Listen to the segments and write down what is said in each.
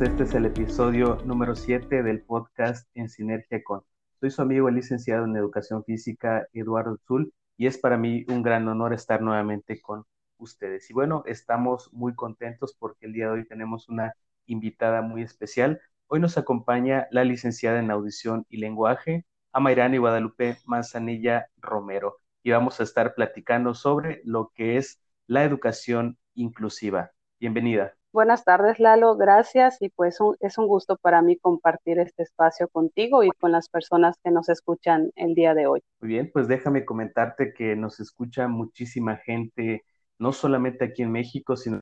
Este es el episodio número 7 del podcast En Sinergia con. Soy su amigo licenciado en Educación Física Eduardo Zul y es para mí un gran honor estar nuevamente con ustedes. Y bueno, estamos muy contentos porque el día de hoy tenemos una invitada muy especial. Hoy nos acompaña la licenciada en Audición y Lenguaje, Amairani Guadalupe Manzanilla Romero, y vamos a estar platicando sobre lo que es la educación inclusiva. Bienvenida. Buenas tardes, Lalo. Gracias y pues es un gusto para mí compartir este espacio contigo y con las personas que nos escuchan el día de hoy. Muy bien, pues déjame comentarte que nos escucha muchísima gente, no solamente aquí en México, sino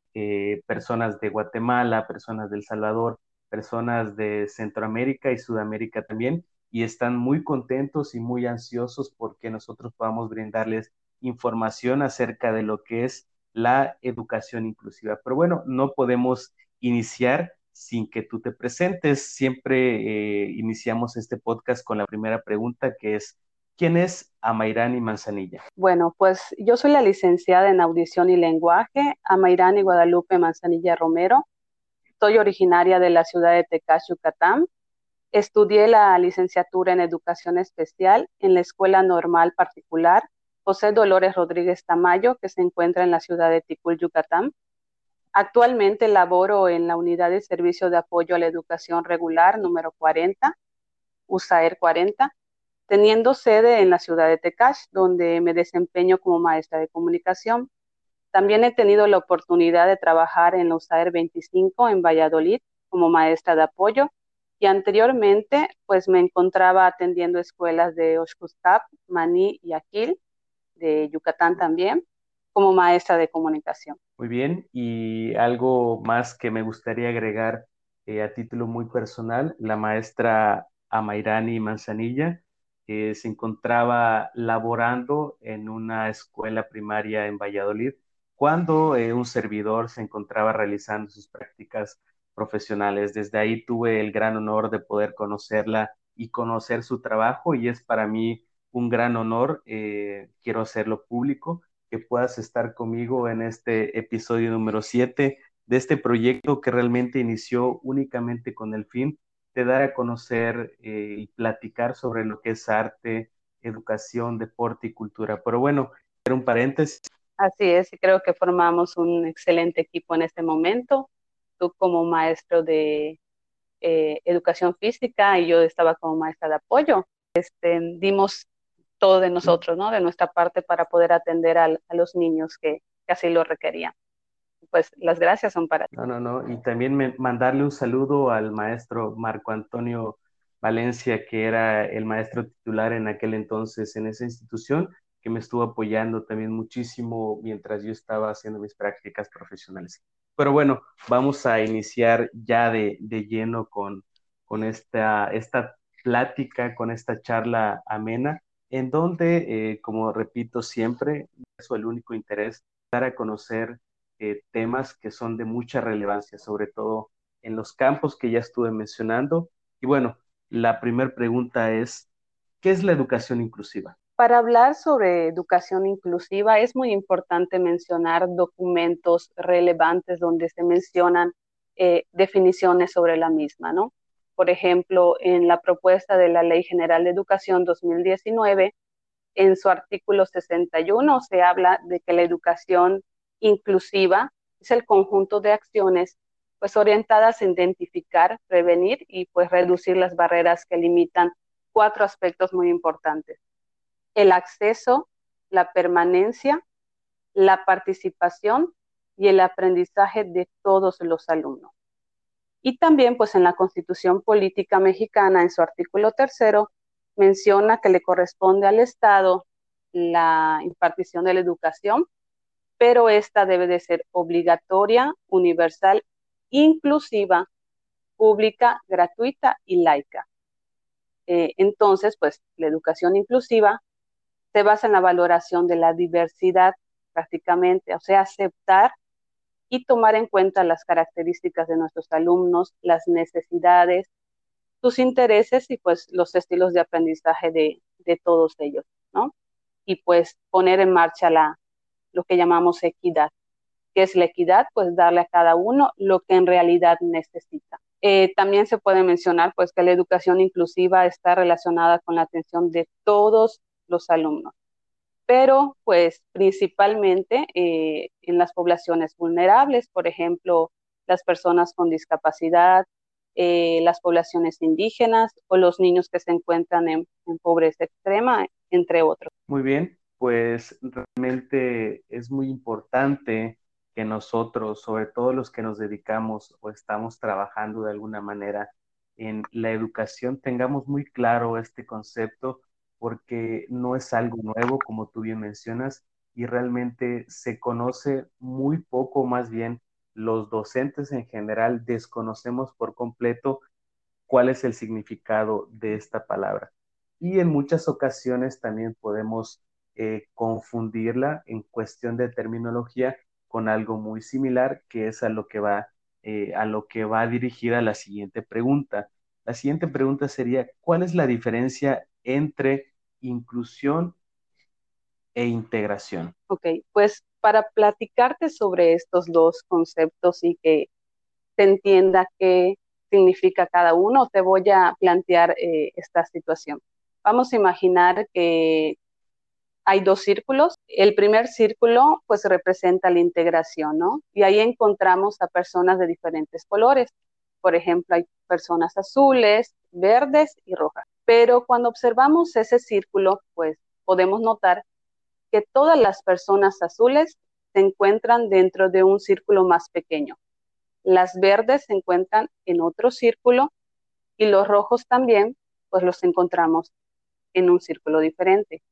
personas de Guatemala, personas de El Salvador, personas de Centroamérica y Sudamérica también, y están muy contentos y muy ansiosos porque nosotros podamos brindarles información acerca de lo que es la educación inclusiva. Pero bueno, no podemos iniciar sin que tú te presentes. Siempre eh, iniciamos este podcast con la primera pregunta que es, ¿quién es Amairani Manzanilla? Bueno, pues yo soy la licenciada en audición y lenguaje, Amairani Guadalupe Manzanilla Romero. Soy originaria de la ciudad de Tecás, Yucatán. Estudié la licenciatura en educación especial en la Escuela Normal Particular José Dolores Rodríguez Tamayo, que se encuentra en la ciudad de Ticul, Yucatán. Actualmente laboro en la Unidad de Servicio de Apoyo a la Educación Regular número 40, USAER 40, teniendo sede en la ciudad de Tecash, donde me desempeño como maestra de comunicación. También he tenido la oportunidad de trabajar en la USAER 25 en Valladolid como maestra de apoyo y anteriormente pues me encontraba atendiendo escuelas de Oshkustap, Maní y Aquil de Yucatán también, como maestra de comunicación. Muy bien, y algo más que me gustaría agregar eh, a título muy personal, la maestra Amairani Manzanilla, que se encontraba laborando en una escuela primaria en Valladolid cuando eh, un servidor se encontraba realizando sus prácticas profesionales. Desde ahí tuve el gran honor de poder conocerla y conocer su trabajo y es para mí un gran honor, eh, quiero hacerlo público, que puedas estar conmigo en este episodio número 7 de este proyecto que realmente inició únicamente con el fin de dar a conocer eh, y platicar sobre lo que es arte, educación, deporte y cultura. Pero bueno, era un paréntesis. Así es, y creo que formamos un excelente equipo en este momento. Tú como maestro de eh, educación física y yo estaba como maestra de apoyo. Este, dimos todo de nosotros, ¿no? De nuestra parte para poder atender a, los niños que, así lo requerían. Pues las gracias son para ti. No, no, no. Y también mandarle un saludo al maestro Marco Antonio Valencia, que era el maestro titular en aquel entonces en esa institución, que me estuvo apoyando también muchísimo mientras yo estaba haciendo mis prácticas profesionales. Pero bueno, vamos a iniciar ya de, de lleno con, con esta, esta plática, con esta charla amena en donde, eh, como repito siempre, es el único interés, dar a conocer eh, temas que son de mucha relevancia, sobre todo en los campos que ya estuve mencionando. Y bueno, la primera pregunta es, ¿qué es la educación inclusiva? Para hablar sobre educación inclusiva es muy importante mencionar documentos relevantes donde se mencionan eh, definiciones sobre la misma, ¿no? Por ejemplo, en la propuesta de la Ley General de Educación 2019, en su artículo 61 se habla de que la educación inclusiva es el conjunto de acciones pues orientadas a identificar, prevenir y pues reducir las barreras que limitan cuatro aspectos muy importantes. El acceso, la permanencia, la participación y el aprendizaje de todos los alumnos. Y también, pues en la Constitución Política Mexicana, en su artículo tercero, menciona que le corresponde al Estado la impartición de la educación, pero esta debe de ser obligatoria, universal, inclusiva, pública, gratuita y laica. Eh, entonces, pues la educación inclusiva se basa en la valoración de la diversidad prácticamente, o sea, aceptar y tomar en cuenta las características de nuestros alumnos, las necesidades, sus intereses y pues los estilos de aprendizaje de, todos ellos, ¿no? Y pues poner en marcha la, lo que llamamos equidad. que es la equidad, pues darle a cada uno lo que en realidad necesita. Eh, también se puede mencionar pues que la educación inclusiva está relacionada con la atención de todos los alumnos, pero pues principalmente eh, en las poblaciones vulnerables, por ejemplo, las personas con discapacidad, eh, las poblaciones indígenas o los niños que se encuentran en, en pobreza extrema, entre otros. Muy bien, pues realmente es muy importante que nosotros, sobre todo los que nos dedicamos o estamos trabajando de alguna manera en la educación, tengamos muy claro este concepto porque no es algo nuevo, como tú bien mencionas, y realmente se conoce muy poco, más bien los docentes en general desconocemos por completo cuál es el significado de esta palabra. Y en muchas ocasiones también podemos eh, confundirla en cuestión de terminología con algo muy similar, que es a lo que va, eh, a lo que va dirigida la siguiente pregunta. La siguiente pregunta sería, ¿cuál es la diferencia entre inclusión e integración? Ok, pues para platicarte sobre estos dos conceptos y que se entienda qué significa cada uno, te voy a plantear eh, esta situación. Vamos a imaginar que hay dos círculos. El primer círculo pues representa la integración, ¿no? Y ahí encontramos a personas de diferentes colores. Por ejemplo, hay personas azules, verdes y rojas. Pero cuando observamos ese círculo, pues podemos notar que todas las personas azules se encuentran dentro de un círculo más pequeño. Las verdes se encuentran en otro círculo y los rojos también, pues los encontramos en un círculo diferente.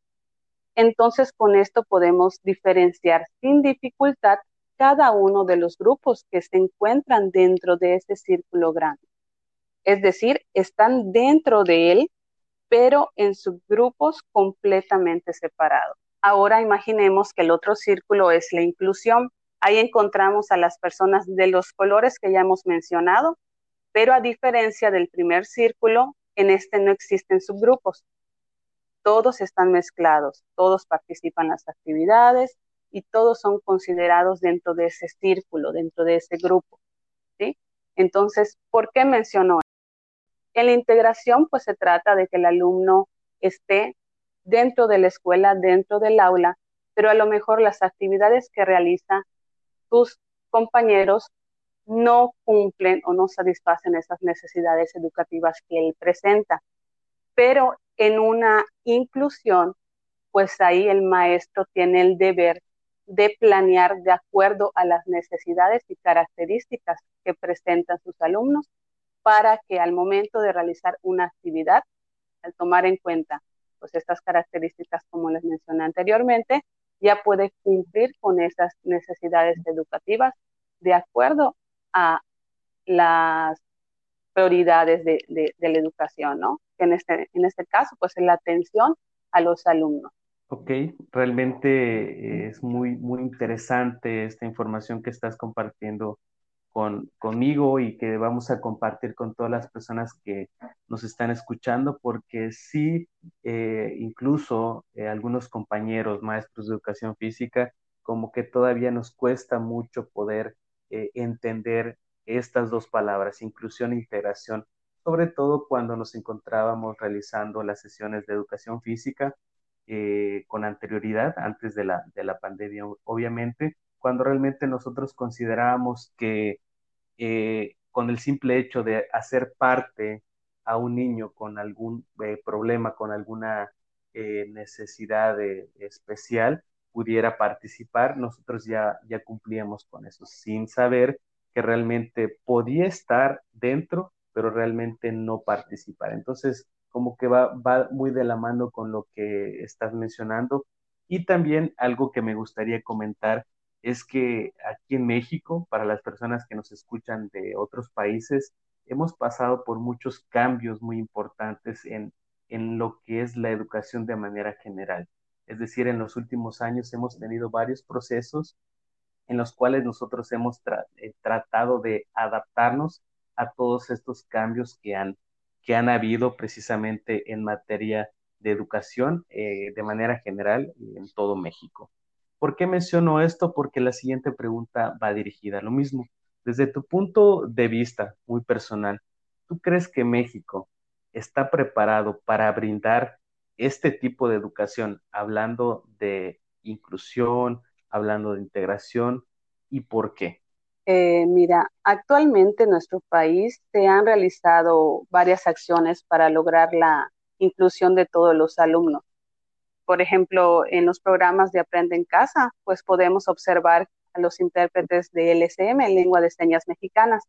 Entonces, con esto podemos diferenciar sin dificultad cada uno de los grupos que se encuentran dentro de ese círculo grande. Es decir, están dentro de él, pero en subgrupos completamente separados. Ahora imaginemos que el otro círculo es la inclusión. Ahí encontramos a las personas de los colores que ya hemos mencionado, pero a diferencia del primer círculo, en este no existen subgrupos todos están mezclados, todos participan en las actividades y todos son considerados dentro de ese círculo, dentro de ese grupo. ¿sí? Entonces, ¿por qué menciono? En la integración, pues se trata de que el alumno esté dentro de la escuela, dentro del aula, pero a lo mejor las actividades que realiza sus compañeros no cumplen o no satisfacen esas necesidades educativas que él presenta. Pero en una inclusión, pues ahí el maestro tiene el deber de planear de acuerdo a las necesidades y características que presentan sus alumnos para que al momento de realizar una actividad, al tomar en cuenta pues estas características como les mencioné anteriormente, ya puede cumplir con esas necesidades educativas de acuerdo a las prioridades de, la educación, ¿no? en este, en este caso, pues es la atención a los alumnos. Ok, realmente es muy, muy interesante esta información que estás compartiendo con, conmigo y que vamos a compartir con todas las personas que nos están escuchando, porque sí, eh, incluso eh, algunos compañeros, maestros de educación física, como que todavía nos cuesta mucho poder eh, entender estas dos palabras, inclusión e integración, sobre todo cuando nos encontrábamos realizando las sesiones de educación física con anterioridad, antes de la, de la pandemia, obviamente, cuando realmente nosotros considerábamos que eh, con el simple hecho de hacer parte a un niño con algún eh, problema, con alguna necesidad especial, pudiera participar, nosotros ya, ya cumplíamos con eso, sin saber que realmente podía estar dentro pero realmente no participar. Entonces, como que va, va muy de la mano con lo que estás mencionando. Y también algo que me gustaría comentar es que aquí en México, para las personas que nos escuchan de otros países, hemos pasado por muchos cambios muy importantes en, en lo que es la educación de manera general. Es decir, en los últimos años hemos tenido varios procesos en los cuales nosotros hemos eh, tratado de adaptarnos a todos estos cambios que han, que han habido precisamente en materia de educación eh, de manera general en todo México. ¿Por qué menciono esto? Porque la siguiente pregunta va dirigida a lo mismo. Desde tu punto de vista muy personal, ¿tú crees que México está preparado para brindar este tipo de educación, hablando de inclusión, hablando de integración, y por qué? Eh, mira, actualmente en nuestro país se han realizado varias acciones para lograr la inclusión de todos los alumnos. Por ejemplo, en los programas de Aprende en Casa, pues podemos observar a los intérpretes de LSM, lengua de señas mexicanas,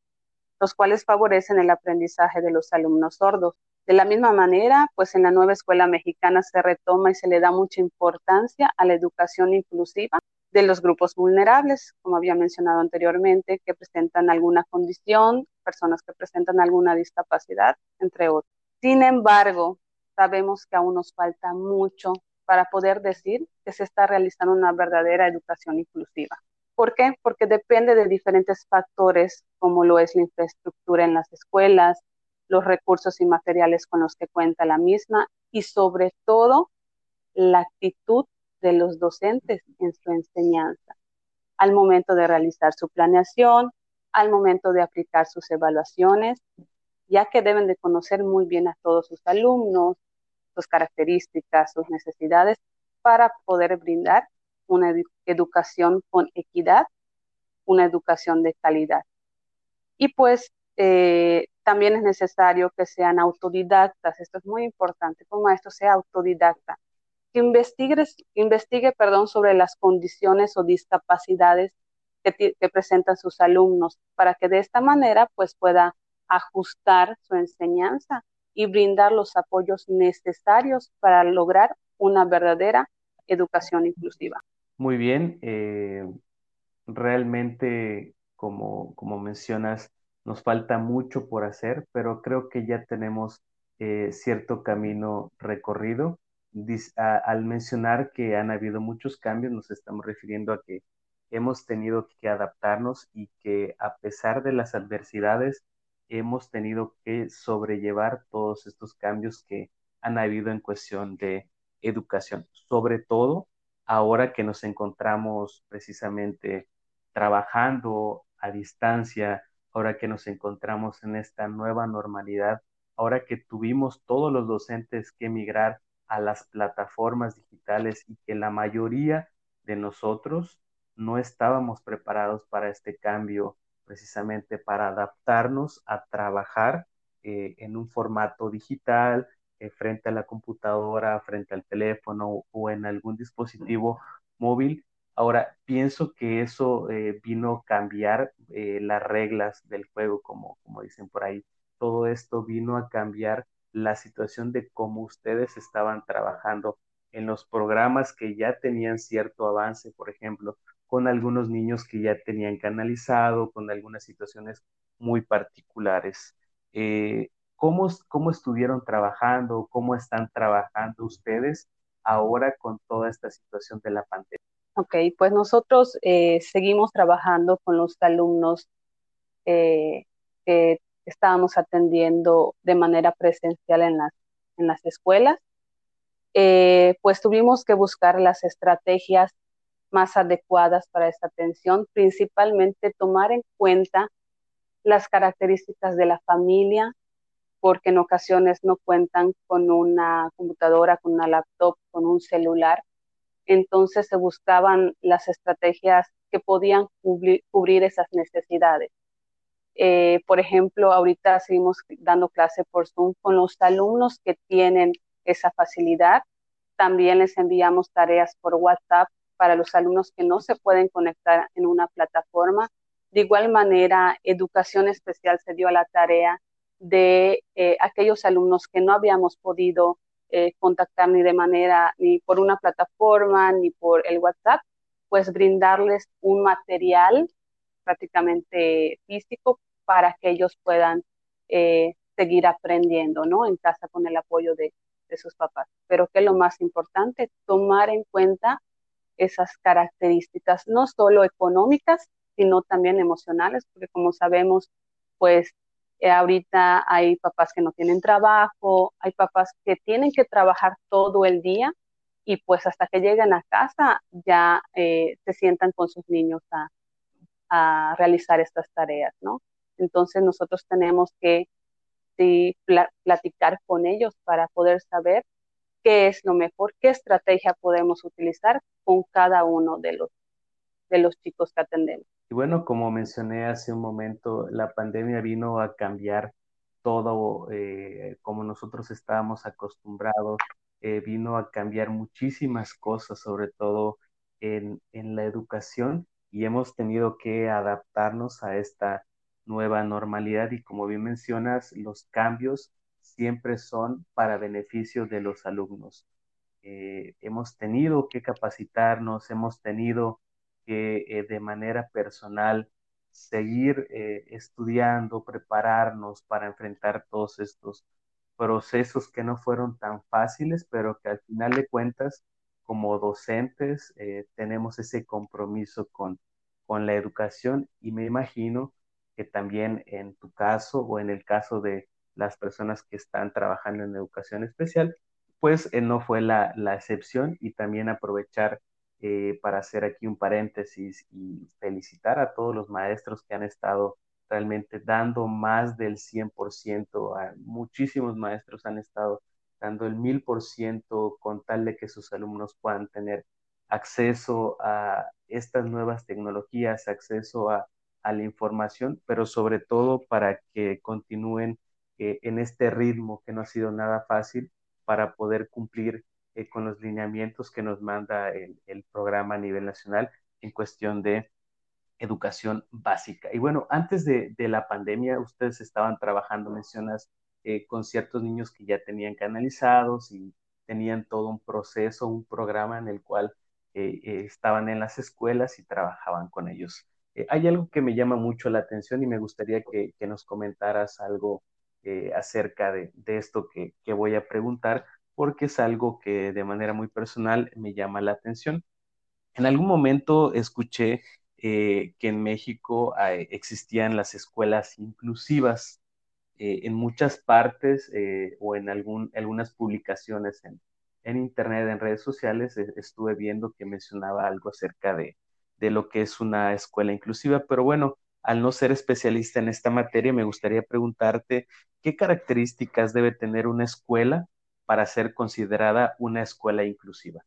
los cuales favorecen el aprendizaje de los alumnos sordos. De la misma manera, pues en la nueva escuela mexicana se retoma y se le da mucha importancia a la educación inclusiva de los grupos vulnerables, como había mencionado anteriormente, que presentan alguna condición, personas que presentan alguna discapacidad, entre otros. Sin embargo, sabemos que aún nos falta mucho para poder decir que se está realizando una verdadera educación inclusiva. ¿Por qué? Porque depende de diferentes factores, como lo es la infraestructura en las escuelas, los recursos y materiales con los que cuenta la misma y sobre todo la actitud de los docentes en su enseñanza, al momento de realizar su planeación, al momento de aplicar sus evaluaciones, ya que deben de conocer muy bien a todos sus alumnos, sus características, sus necesidades, para poder brindar una educación con equidad, una educación de calidad. Y pues eh, también es necesario que sean autodidactas, esto es muy importante, como esto sea autodidacta, que investigue, investigue perdón, sobre las condiciones o discapacidades que, que, presentan sus alumnos, para que de esta manera pues pueda ajustar su enseñanza y brindar los apoyos necesarios para lograr una verdadera educación inclusiva. Muy bien, eh, realmente como, como mencionas, nos falta mucho por hacer, pero creo que ya tenemos eh, cierto camino recorrido. al mencionar que han habido muchos cambios, nos estamos refiriendo a que hemos tenido que adaptarnos y que a pesar de las adversidades, hemos tenido que sobrellevar todos estos cambios que han habido en cuestión de educación, sobre todo ahora que nos encontramos precisamente trabajando a distancia, ahora que nos encontramos en esta nueva normalidad, ahora que tuvimos todos los docentes que emigrar a las plataformas digitales y que la mayoría de nosotros no estábamos preparados para este cambio, precisamente para adaptarnos a trabajar eh, en un formato digital, eh, frente a la computadora, frente al teléfono o en algún dispositivo móvil Ahora, pienso que eso eh, vino a cambiar las reglas del juego, como, como dicen por ahí. Todo esto vino a cambiar la situación de cómo ustedes estaban trabajando en los programas que ya tenían cierto avance, por ejemplo, con algunos niños que ya tenían canalizado, con algunas situaciones muy particulares. Eh, ¿cómo, ¿Cómo estuvieron trabajando? ¿Cómo están trabajando ustedes ahora con toda esta situación de la pandemia? Ok, pues nosotros eh, seguimos trabajando con los alumnos eh, que estábamos atendiendo de manera presencial en las, en las escuelas. Eh, pues tuvimos que buscar las estrategias más adecuadas para esta atención, principalmente tomar en cuenta las características de la familia, porque en ocasiones no cuentan con una computadora, con una laptop, con un celular entonces se buscaban las estrategias que podían cubrir, esas necesidades. Eh, por ejemplo, ahorita seguimos dando clase por Zoom con los alumnos que tienen esa facilidad. También les enviamos tareas por WhatsApp para los alumnos que no se pueden conectar en una plataforma. De igual manera, Educación Especial se dio a la tarea de eh, aquellos alumnos que no habíamos podido eh, contactar ni de manera, ni por una plataforma, ni por el WhatsApp, pues brindarles un material prácticamente físico para que ellos puedan eh, seguir aprendiendo, ¿no? En casa con el apoyo de, de sus papás. Pero que lo más importante, tomar en cuenta esas características, no solo económicas, sino también emocionales, porque como sabemos, pues eh, ahorita hay papás que no tienen trabajo, hay papás que tienen que trabajar todo el día y pues hasta que lleguen a casa ya eh, se sientan con sus niños a, a, realizar estas tareas, ¿no? Entonces nosotros tenemos que platicar con ellos para poder saber qué es lo mejor, qué estrategia podemos utilizar con cada uno de los, de los chicos que atendemos. Y bueno, como mencioné hace un momento, la pandemia vino a cambiar todo eh, como nosotros estábamos acostumbrados, eh, vino a cambiar muchísimas cosas, sobre todo en, en la educación, y hemos tenido que adaptarnos a esta nueva normalidad y como bien mencionas, los cambios siempre son para beneficio de los alumnos. Eh, hemos tenido que capacitarnos, hemos tenido que eh, de manera personal seguir eh, estudiando, prepararnos para enfrentar todos estos procesos que no fueron tan fáciles, pero que al final de cuentas, como docentes, tenemos ese compromiso con, con la educación y me imagino que también en tu caso o en el caso de las personas que están trabajando en educación especial, pues eh, no fue la, la, excepción y también aprovechar eh, para hacer aquí un paréntesis y felicitar a todos los maestros que han estado realmente dando más del 100%, a muchísimos maestros han estado dando el 1000% con tal de que sus alumnos puedan tener acceso a estas nuevas tecnologías, acceso a, a la información, pero sobre todo para que continúen en este ritmo que no ha sido nada fácil para poder cumplir eh, con los lineamientos que nos manda el, el, programa a nivel nacional en cuestión de educación básica. Y bueno, antes de, de la pandemia, ustedes estaban trabajando, mencionas, eh, con ciertos niños que ya tenían canalizados y tenían todo un proceso, un programa en el cual eh, eh estaban en las escuelas y trabajaban con ellos. Eh, hay algo que me llama mucho la atención y me gustaría que, que nos comentaras algo eh, acerca de, esto que, voy a preguntar, porque es algo que de manera muy personal me llama la atención. En algún momento escuché eh, que en México eh, existían las escuelas inclusivas. en muchas partes o en algún, algunas publicaciones en, en Internet, en redes sociales, estuve viendo que mencionaba algo acerca de, de lo que es una escuela inclusiva, pero bueno, al no ser especialista en esta materia, me gustaría preguntarte qué características debe tener una escuela para ser considerada una escuela inclusiva.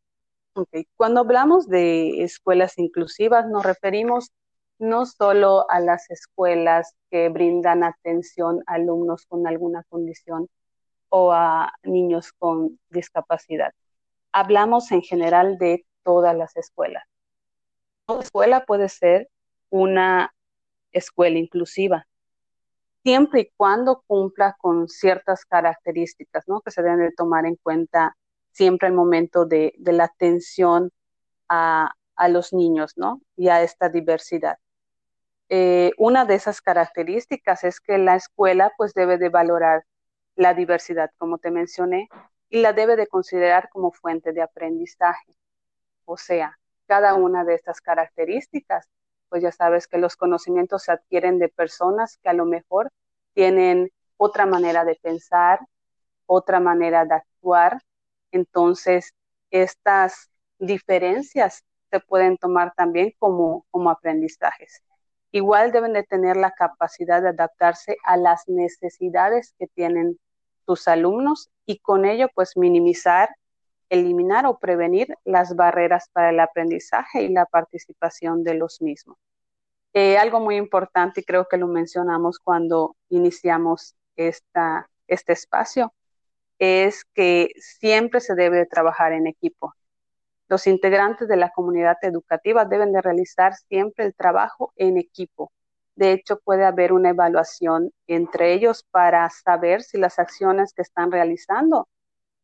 Cuando hablamos de escuelas inclusivas, nos referimos no solo a las escuelas que brindan atención a alumnos con alguna condición o a niños con discapacidad. Hablamos en general de todas las escuelas. Toda escuela puede ser una escuela inclusiva, siempre y cuando cumpla con ciertas características, ¿no? Que se deben de tomar en cuenta siempre al momento de, la atención a, los niños, ¿no? Y a esta diversidad. Eh, una de esas características es que la escuela pues debe de valorar la diversidad, como te mencioné, y la debe de considerar como fuente de aprendizaje. O sea, cada una de estas características pues ya sabes que los conocimientos se adquieren de personas que a lo mejor tienen otra manera de pensar, otra manera de actuar. Entonces, estas diferencias se pueden tomar también como, como aprendizajes. Igual deben de tener la capacidad de adaptarse a las necesidades que tienen tus alumnos y con ello pues minimizar, eliminar o prevenir las barreras para el aprendizaje y la participación de los mismos. Eh, algo muy importante, y creo que lo mencionamos cuando iniciamos esta, este espacio, es que siempre se debe trabajar en equipo. Los integrantes de la comunidad educativa deben de realizar siempre el trabajo en equipo. De hecho, puede haber una evaluación entre ellos para saber si las acciones que están realizando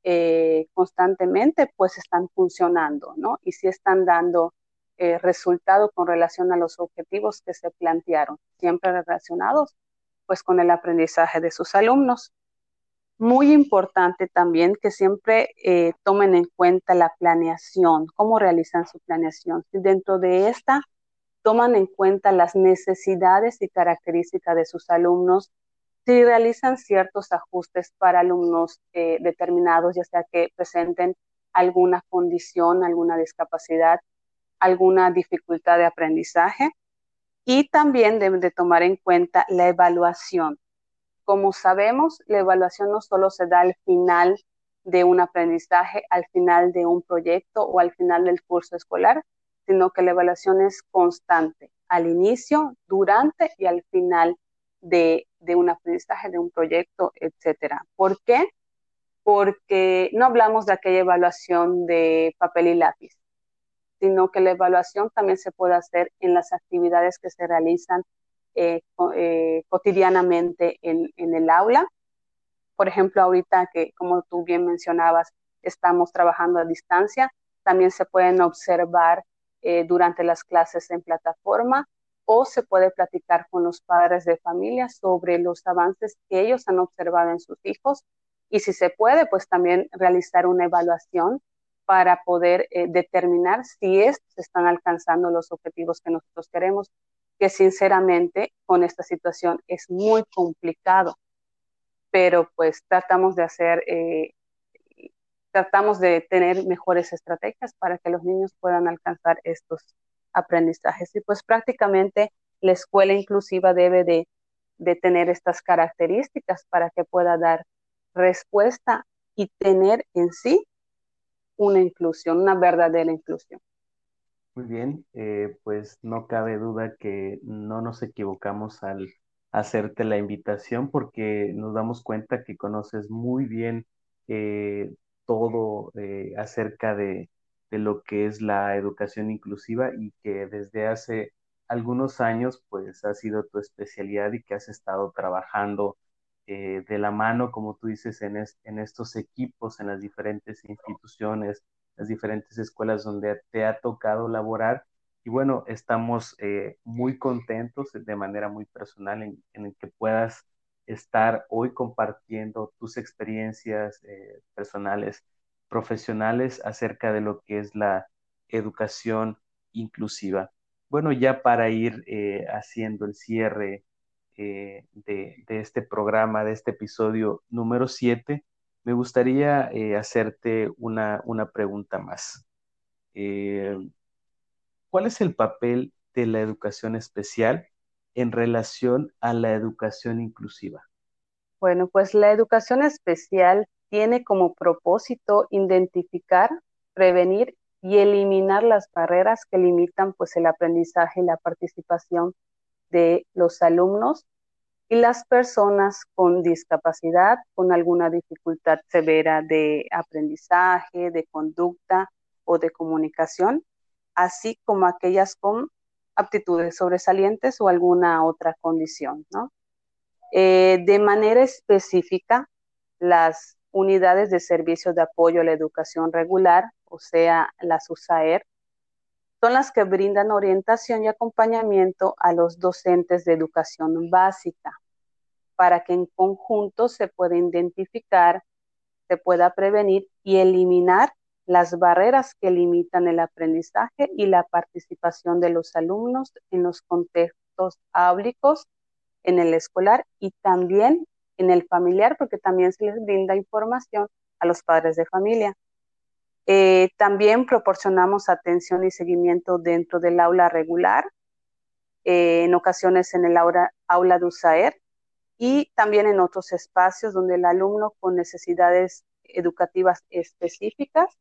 eh, constantemente pues están funcionando, ¿no? Y si están dando eh, resultado con relación a los objetivos que se plantearon, siempre relacionados pues con el aprendizaje de sus alumnos. Muy importante también que siempre eh, tomen en cuenta la planeación, cómo realizan su planeación. Si dentro de esta toman en cuenta las necesidades y características de sus alumnos, si realizan ciertos ajustes para alumnos eh, determinados, ya sea que presenten alguna condición, alguna discapacidad, alguna dificultad de aprendizaje. Y también deben de tomar en cuenta la evaluación. Como sabemos, la evaluación no solo se da al final de un aprendizaje, al final de un proyecto o al final del curso escolar, sino que la evaluación es constante, al inicio, durante y al final de, un aprendizaje, de un proyecto, etcétera. ¿Por qué? Porque no hablamos de aquella evaluación de papel y lápiz, sino que la evaluación también se puede hacer en las actividades que se realizan eh, eh, cotidianamente en, en el aula. Por ejemplo, ahorita que, como tú bien mencionabas, estamos trabajando a distancia, también se pueden observar eh, durante las clases en plataforma o se puede platicar con los padres de familia sobre los avances que ellos han observado en sus hijos. Y si se puede, pues también realizar una evaluación para poder eh, determinar si estos están alcanzando los objetivos que nosotros queremos, que sinceramente con esta situación es muy complicado, pero pues tratamos de hacer eh, tratamos de tener mejores estrategias para que los niños puedan alcanzar estos aprendizajes. Y pues prácticamente la escuela inclusiva debe de, tener estas características para que pueda dar respuesta y tener en sí una inclusión, una verdadera inclusión. Muy bien, eh, pues no cabe duda que no nos equivocamos al hacerte la invitación porque nos damos cuenta que conoces muy bien eh, todo eh, acerca de, lo que es la educación inclusiva y que desde hace algunos años pues ha sido tu especialidad y que has estado trabajando eh, de la mano, como tú dices, en, en estos equipos, en las diferentes instituciones, las diferentes escuelas donde te ha tocado laborar. Y bueno, estamos eh, muy contentos de manera muy personal en, en que puedas estar hoy compartiendo tus experiencias eh, personales, profesionales acerca de lo que es la educación inclusiva. Bueno, ya para ir eh, haciendo el cierre eh, de, este programa, de este episodio número 7, me gustaría hacerte una, una, pregunta más. ¿Cuál es el papel de la educación especial en relación a la educación inclusiva? Bueno, pues la educación especial tiene como propósito identificar, prevenir y eliminar las barreras que limitan pues el aprendizaje y la participación de los alumnos y las personas con discapacidad, con alguna dificultad severa de aprendizaje, de conducta o de comunicación, así como aquellas con aptitudes sobresalientes o alguna otra condición, ¿no? Eh, de manera específica, las unidades de servicio de apoyo a la educación regular, o sea, las USAER, son las que brindan orientación y acompañamiento a los docentes de educación básica para que en conjunto se pueda identificar, se pueda prevenir y eliminar las barreras que limitan el aprendizaje y la participación de los alumnos en los contextos áulicos, en el escolar y también en el familiar, porque también se les brinda información a los padres de familia. Eh, también proporcionamos atención y seguimiento dentro del aula regular, eh, en ocasiones en el aula, aula de USAER y también en otros espacios donde el alumno con necesidades educativas específicas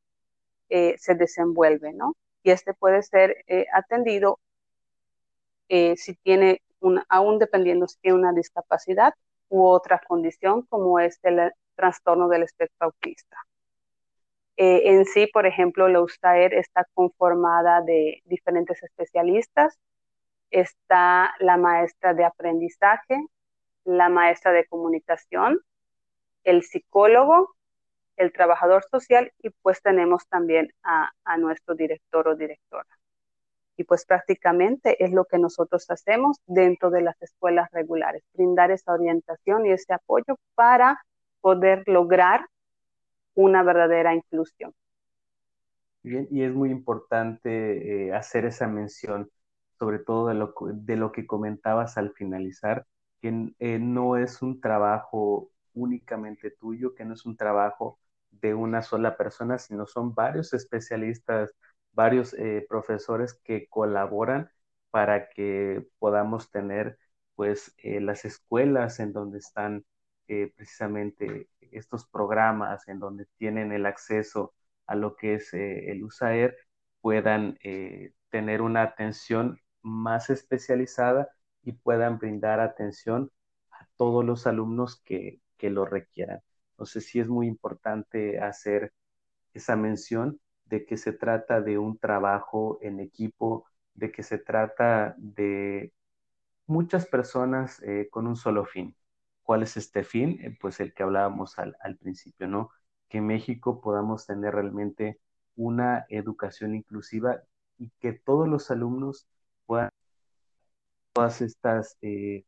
eh, se desenvuelve, ¿no? Y este puede ser eh, atendido si tiene, aún dependiendo si tiene una discapacidad u otra condición como es el trastorno del espectro autista. en sí, por ejemplo, la USTAER está conformada de diferentes especialistas. Está la maestra de aprendizaje, la maestra de comunicación, el psicólogo, el trabajador social y pues tenemos también a, nuestro director o directora. Y pues prácticamente es lo que nosotros hacemos dentro de las escuelas regulares, brindar esa orientación y ese apoyo para poder lograr una verdadera inclusión. Bien, y es muy importante eh, hacer esa mención, sobre todo de lo, de lo que comentabas al finalizar, que eh, no es un trabajo únicamente tuyo, que no es un trabajo de una sola persona, sino son varios especialistas, varios eh, profesores que colaboran para que podamos tener pues eh, las escuelas en donde están eh, precisamente estos programas, en donde tienen el acceso a lo que es el USAER, puedan tener una atención más especializada y puedan brindar atención a todos los alumnos que, que lo requieran. Entonces sí es muy importante hacer esa mención de que se trata de un trabajo en equipo, de que se trata de muchas personas eh, con un solo fin. ¿Cuál es este fin? Eh, pues el que hablábamos al, al principio, ¿no? Que México podamos tener realmente una educación inclusiva y que todos los alumnos puedan todas estas eh,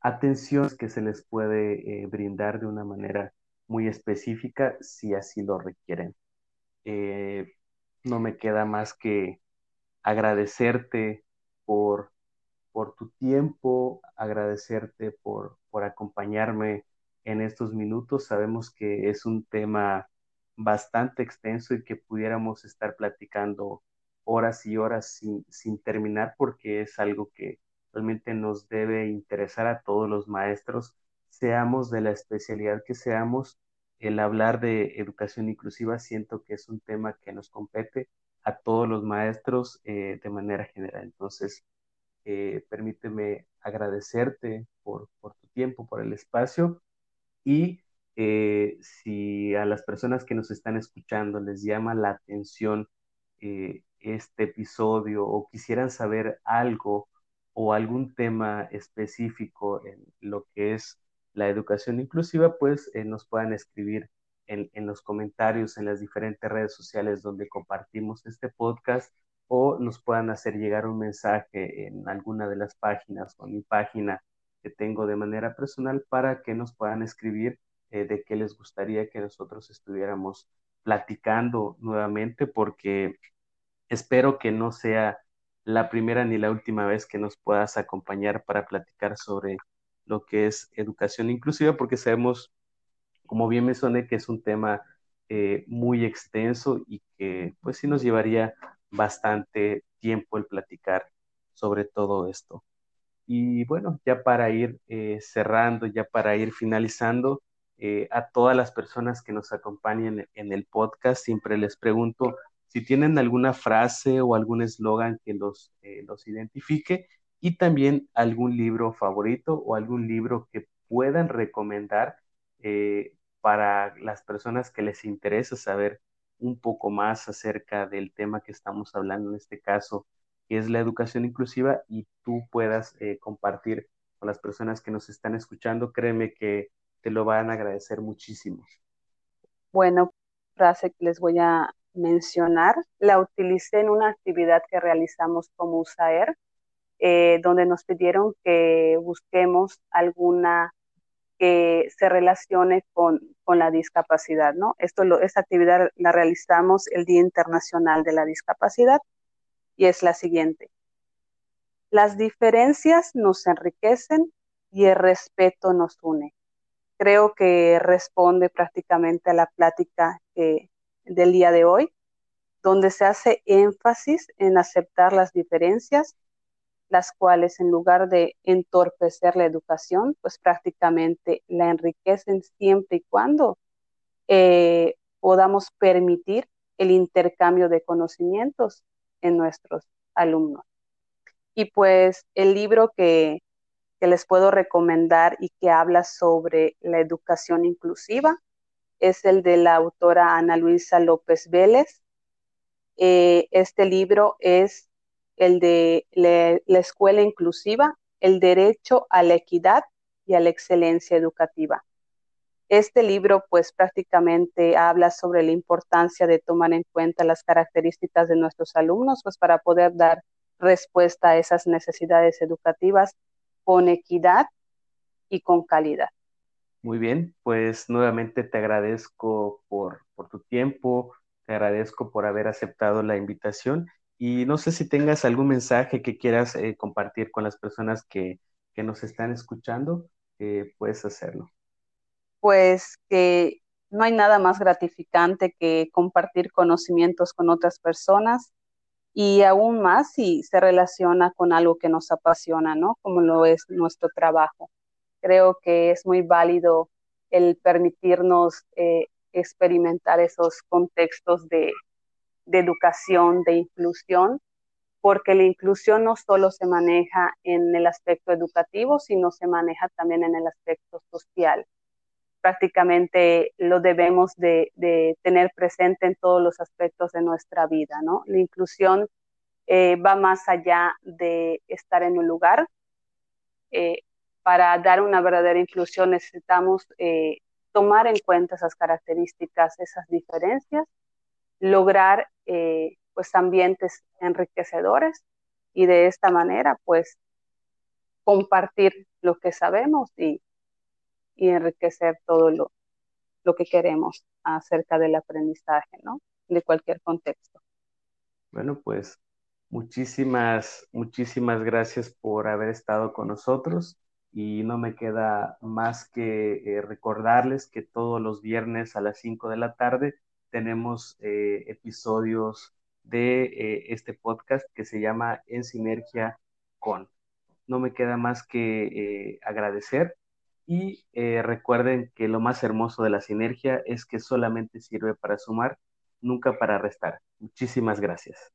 atenciones que se les puede brindar de una manera muy específica si así lo requieren. Eh, no me queda más que agradecerte por, por tu tiempo, agradecerte por, por acompañarme en estos minutos. Sabemos que es un tema bastante extenso y que pudiéramos estar platicando horas y horas sin, sin terminar porque es algo que realmente nos debe interesar a todos los maestros seamos de la especialidad que seamos, el hablar de educación inclusiva siento que es un tema que nos compete a todos los maestros eh, de manera general. Entonces, eh, permíteme agradecerte por, tu tiempo, por el espacio y eh, si a las personas que nos están escuchando les llama la atención este episodio o quisieran saber algo o algún tema específico en lo que es la educación. Inclusiva, pues eh, nos puedan escribir en, en, los comentarios en las diferentes redes sociales donde compartimos este podcast o nos puedan hacer llegar un mensaje en alguna de las páginas o en mi página que tengo de manera personal para que nos puedan escribir eh, de qué les gustaría que nosotros estuviéramos platicando nuevamente porque espero que no sea la primera ni la última vez que nos puedas acompañar para platicar sobre lo que es educación inclusiva, porque sabemos, como bien me suene, que es un tema eh, muy extenso y que pues sí nos llevaría bastante tiempo el platicar sobre todo esto. Y bueno, ya para ir eh, cerrando, ya para ir finalizando, eh, a todas las personas que nos acompañan en el podcast, siempre les pregunto si tienen alguna frase o algún eslogan que los, los identifique y también algún libro favorito o algún libro que puedan recomendar eh, para las personas que les interesa saber un poco más acerca del tema que estamos hablando en este caso, que es la educación inclusiva y tú puedas eh, compartir con las personas que nos están escuchando, créeme que te lo van a agradecer muchísimo. Bueno, frase que les voy a mencionar, la utilicé en una actividad que realizamos como USAER, eh, donde nos pidieron que busquemos alguna que se relacione con, con la discapacidad, ¿no? Esta actividad la realizamos el Día Internacional de la Discapacidad y es la siguiente. Las diferencias nos enriquecen y el respeto nos une. Creo que responde prácticamente a la plática del día de hoy, donde se hace énfasis en aceptar las diferencias las cuales en lugar de entorpecer la educación, pues prácticamente la enriquecen siempre y cuando eh, podamos permitir el intercambio de conocimientos en nuestros alumnos. Y pues el libro que, les puedo recomendar y que habla sobre la educación inclusiva es el de la autora Ana Luisa López Vélez. Eh, este libro es el de la escuela inclusiva, el derecho a la equidad y a la excelencia educativa. Este libro pues prácticamente habla sobre la importancia de tomar en cuenta las características de nuestros alumnos pues para poder dar respuesta a esas necesidades educativas con equidad y con calidad. Muy bien, pues nuevamente te agradezco por, por tu tiempo, te agradezco por haber aceptado la invitación y no sé si tengas algún mensaje que quieras eh, compartir con las personas que, nos están escuchando, puedes hacerlo. Pues que no hay nada más gratificante que compartir conocimientos con otras personas y aún más si se relaciona con algo que nos apasiona, ¿no? Como lo es nuestro trabajo. Creo que es muy válido el permitirnos eh, experimentar esos contextos de, de educación, de inclusión, porque la inclusión no solo se maneja en el aspecto educativo, sino se maneja también en el aspecto social prácticamente lo debemos de, tener presente en todos los aspectos de nuestra vida, ¿no? La inclusión eh, va más allá de estar en un lugar. Eh, para dar una verdadera inclusión necesitamos eh, tomar en cuenta esas características, esas diferencias, lograr pues ambientes enriquecedores y de esta manera pues compartir lo que sabemos y y enriquecer todo lo, lo que queremos acerca del aprendizaje, ¿no? De cualquier contexto. Bueno, pues muchísimas, muchísimas gracias por haber estado con nosotros y no me queda más que eh, recordarles que todos los viernes a las 5 de la tarde tenemos eh, episodios de eh, este podcast que se llama En Sinergia con. No me queda más que agradecer y eh, recuerden que lo más hermoso de la sinergia es que solamente sirve para sumar, nunca para restar. Muchísimas gracias.